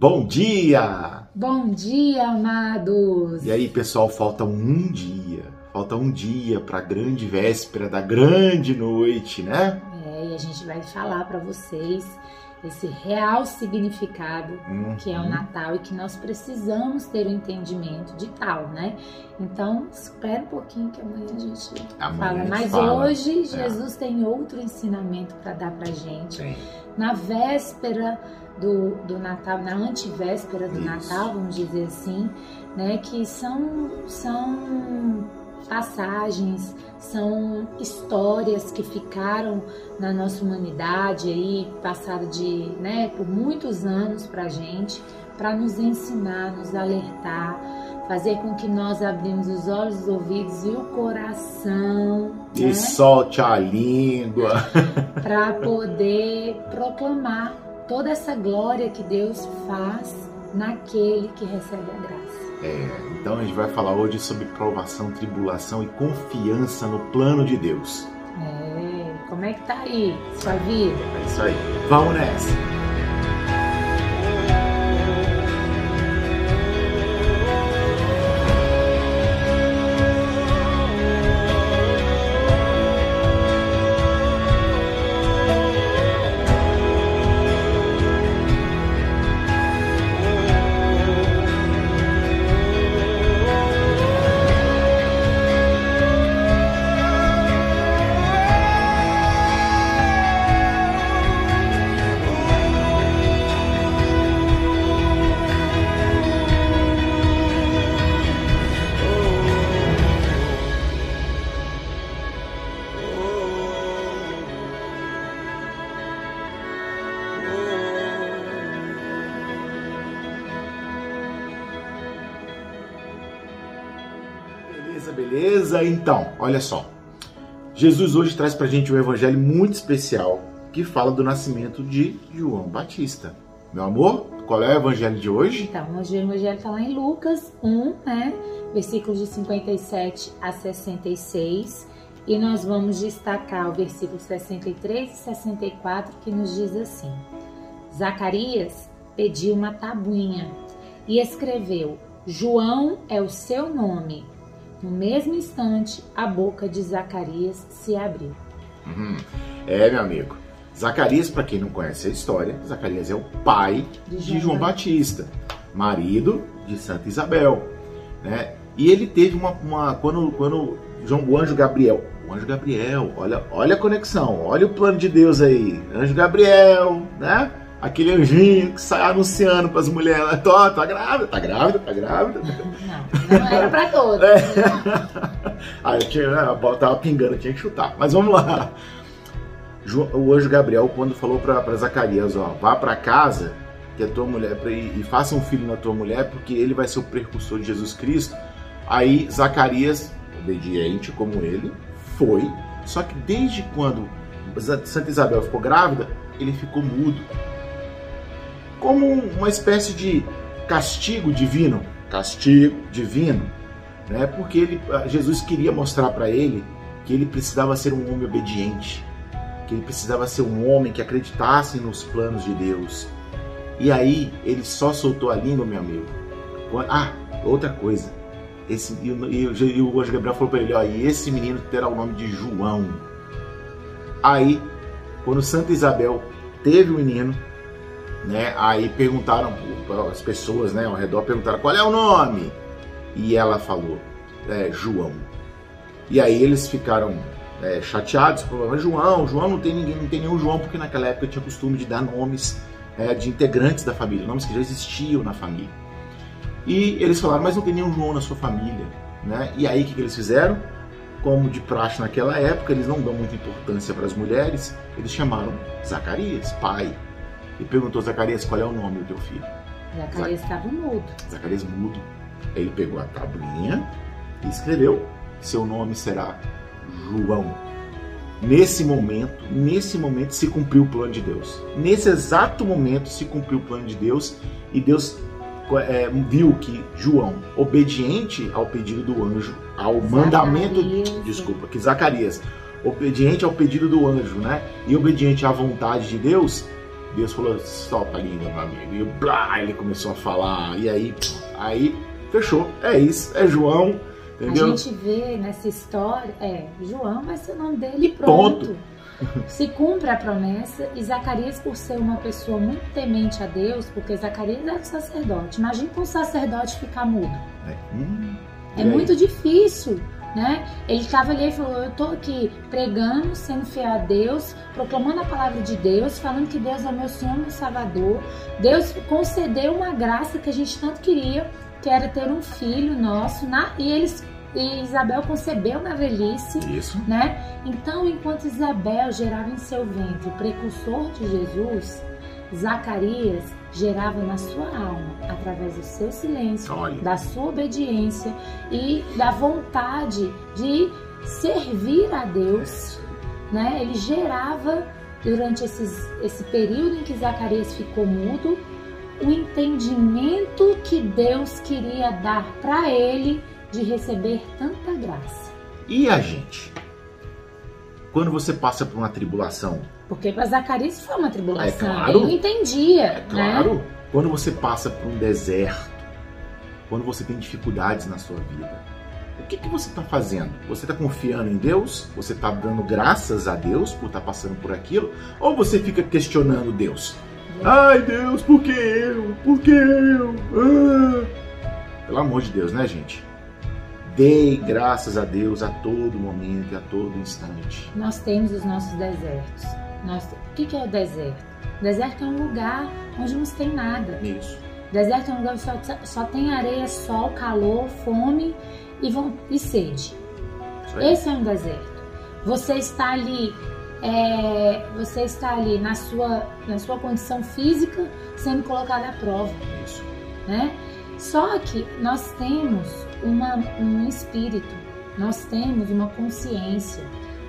Bom dia! Bom dia, amados! E aí, pessoal, falta um dia. Falta um dia para a grande véspera da grande noite, né? É, e a gente vai falar para vocês esse real significado uhum. que é o Natal e que nós precisamos ter o um entendimento de tal, né? Então, espera um pouquinho que amanhã a gente amanhã fala. Mas fala. hoje é. Jesus é. tem outro ensinamento para dar pra gente. Sim. Na véspera do, do Natal, na antivéspera do Isso. Natal, vamos dizer assim, né? Que são, são passagens, são histórias que ficaram na nossa humanidade aí, passado de, né, por muitos anos pra gente, para nos ensinar, nos alertar, fazer com que nós abrimos os olhos, os ouvidos e o coração. E né? solte a língua. para poder proclamar toda essa glória que Deus faz naquele que recebe a graça. É, então a gente vai falar hoje sobre provação, tribulação e confiança no plano de Deus. É, como é que tá aí sua vida? É isso aí. Vamos nessa! Beleza? Então, olha só. Jesus hoje traz pra gente um evangelho muito especial que fala do nascimento de João Batista. Meu amor, qual é o evangelho de hoje? Então, hoje o evangelho está lá em Lucas 1, né? Versículos de 57 a 66. E nós vamos destacar o versículo 63 e 64 que nos diz assim: Zacarias pediu uma tabuinha e escreveu: João é o seu nome. No mesmo instante, a boca de Zacarias se abriu. Uhum. É, meu amigo. Zacarias, para quem não conhece a história, Zacarias é o pai de João, de João Batista, marido de Santa Isabel. Né? E ele teve uma. uma quando, quando João, o anjo Gabriel. O anjo Gabriel, olha, olha a conexão, olha o plano de Deus aí. Anjo Gabriel, né? Aquele anjinho que sai anunciando para as mulheres, tô, tá grávida, tá grávida, tá grávida. Não, não era para todos. É. Aí eu tinha, né, tava pingando, tinha que chutar. Mas vamos lá. O anjo Gabriel, quando falou para Zacarias, ó, vá para casa que a tua mulher e faça um filho na tua mulher, porque ele vai ser o precursor de Jesus Cristo. Aí Zacarias, obediente como ele, foi. Só que desde quando Santa Isabel ficou grávida, ele ficou mudo como uma espécie de castigo divino, castigo divino, né? Porque ele, Jesus queria mostrar para ele que ele precisava ser um homem obediente, que ele precisava ser um homem que acreditasse nos planos de Deus. E aí ele só soltou a língua, meu amigo. Ah, outra coisa. Esse, e, e, e o anjo Gabriel falou para ele: ó, e esse menino terá o nome de João. Aí, quando Santa Isabel teve o menino, né? Aí perguntaram as pessoas, né, ao redor perguntaram qual é o nome e ela falou é, João. E aí eles ficaram é, chateados, falaram, João, João não tem ninguém, não tem nenhum João porque naquela época tinha costume de dar nomes é, de integrantes da família, nomes que já existiam na família. E eles falaram, mas não tem nenhum João na sua família, né? E aí o que, que eles fizeram? Como de praxe naquela época, eles não dão muita importância para as mulheres, eles chamaram Zacarias, pai e perguntou Zacarias qual é o nome do teu filho. Zacarias estava mudo. Zacarias mudo. Ele pegou a tabuinha e escreveu: Seu nome será João. Nesse momento, nesse momento se cumpriu o plano de Deus. Nesse exato momento se cumpriu o plano de Deus e Deus é, viu que João, obediente ao pedido do anjo, ao Zacarias. mandamento, desculpa, que Zacarias, obediente ao pedido do anjo, né, e obediente à vontade de Deus, Deus falou, solta a língua, meu amigo. E blá, ele começou a falar. E aí, aí fechou. É isso, é João. Entendeu? A gente vê nessa história, é, João vai ser o nome dele e pronto. ponto. Se cumpre a promessa e Zacarias, por ser uma pessoa muito temente a Deus, porque Zacarias era sacerdote. Imagina um sacerdote ficar mudo. É, hum, é muito difícil né? Ele estava ali e falou: Eu estou aqui pregando, sendo fiel a Deus, proclamando a palavra de Deus, falando que Deus é meu Senhor, meu Salvador. Deus concedeu uma graça que a gente tanto queria, que era ter um filho nosso, na, e eles e Isabel concebeu na velhice, Isso. né? Então, enquanto Isabel gerava em seu ventre o precursor de Jesus, Zacarias gerava na sua alma, através do seu silêncio, Olha. da sua obediência e da vontade de servir a Deus, né? Ele gerava durante esses, esse período em que Zacarias ficou mudo, o entendimento que Deus queria dar para ele de receber tanta graça. E a gente? Quando você passa por uma tribulação, porque para Zacarias foi uma tribulação. É claro. Ele entendia. É claro. Né? Quando você passa por um deserto, quando você tem dificuldades na sua vida, o que, que você está fazendo? Você está confiando em Deus? Você está dando graças a Deus por estar tá passando por aquilo? Ou você fica questionando Deus? Ai Deus, por que eu? Por que eu? Ah. Pelo amor de Deus, né, gente? Dei graças a Deus a todo momento e a todo instante. Nós temos os nossos desertos nós, o que, que é o deserto? Deserto é um lugar onde não tem nada. Isso. Deserto é um lugar onde só, só tem areia, sol, calor, fome e, vão, e sede. Esse é um deserto. Você está ali, é, você está ali na sua, na sua condição física sendo colocado à prova. Isso. Né? Só que nós temos uma, um espírito, nós temos uma consciência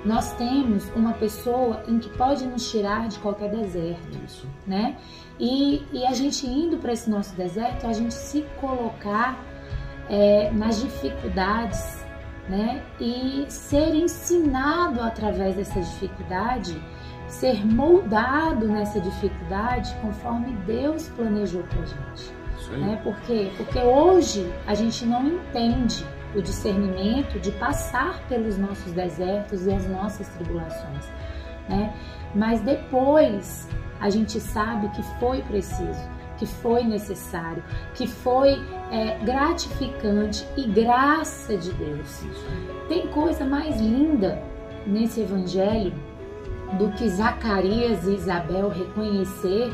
nós temos uma pessoa em que pode nos tirar de qualquer deserto, Isso. né? E, e a gente indo para esse nosso deserto, a gente se colocar é, nas dificuldades, né? E ser ensinado através dessa dificuldade, ser moldado nessa dificuldade conforme Deus planejou para gente. Isso aí. Né? Por quê? Porque hoje a gente não entende o discernimento de passar pelos nossos desertos e as nossas tribulações, né? Mas depois a gente sabe que foi preciso, que foi necessário, que foi é, gratificante e graça de Deus. Tem coisa mais linda nesse evangelho do que Zacarias e Isabel reconhecer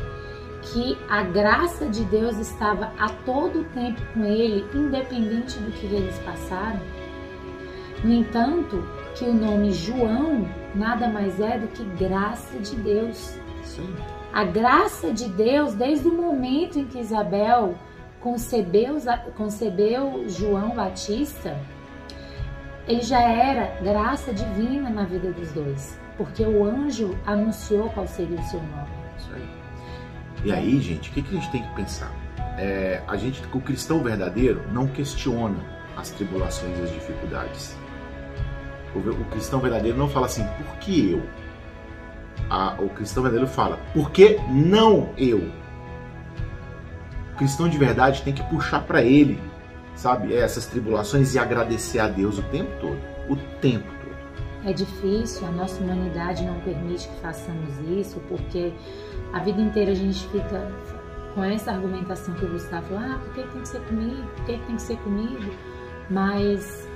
que a graça de Deus estava a todo tempo com ele, independente do que eles passaram. No entanto, que o nome João nada mais é do que graça de Deus. Sim. A graça de Deus, desde o momento em que Isabel concebeu, concebeu João Batista, ele já era graça divina na vida dos dois, porque o anjo anunciou qual seria o seu nome. Isso aí. E aí, gente, o que, que a gente tem que pensar? É, a gente, o cristão verdadeiro não questiona as tribulações e as dificuldades. O, o cristão verdadeiro não fala assim, por que eu? A, o cristão verdadeiro fala, por que não eu? O cristão de verdade tem que puxar para ele, sabe, essas tribulações e agradecer a Deus o tempo todo. O tempo todo. É difícil, a nossa humanidade não permite que façamos isso, porque a vida inteira a gente fica com essa argumentação que o Gustavo falou, ah, por que tem que ser comigo? Por que tem que ser comigo? Mas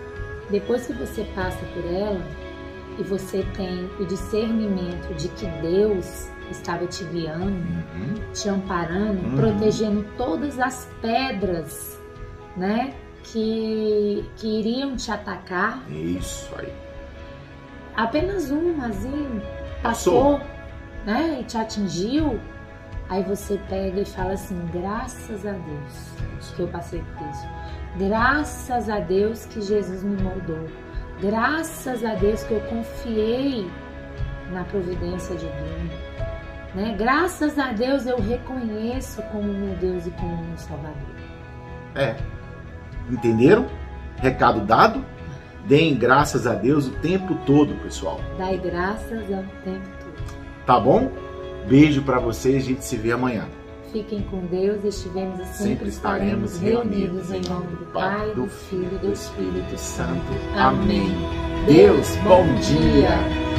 depois que você passa por ela e você tem o discernimento de que Deus estava te guiando, uhum. te amparando, uhum. protegendo todas as pedras, né, que, que iriam te atacar. Isso aí. Apenas umazinho passou. passou né, e te atingiu, aí você pega e fala assim: graças a Deus que eu passei por isso. Graças a Deus que Jesus me moldou. Graças a Deus que eu confiei na providência divina. Né? Graças a Deus eu reconheço como meu Deus e como meu Salvador. É. Entenderam? Recado dado? Deem graças a Deus o tempo todo, pessoal. Dai graças ao tempo todo. Tá bom? Beijo para vocês, a gente se vê amanhã. Fiquem com Deus, estivemos e sempre, sempre estaremos reunidos em nome do Pai, do Filho e do Espírito Santo. Amém. Deus, bom dia.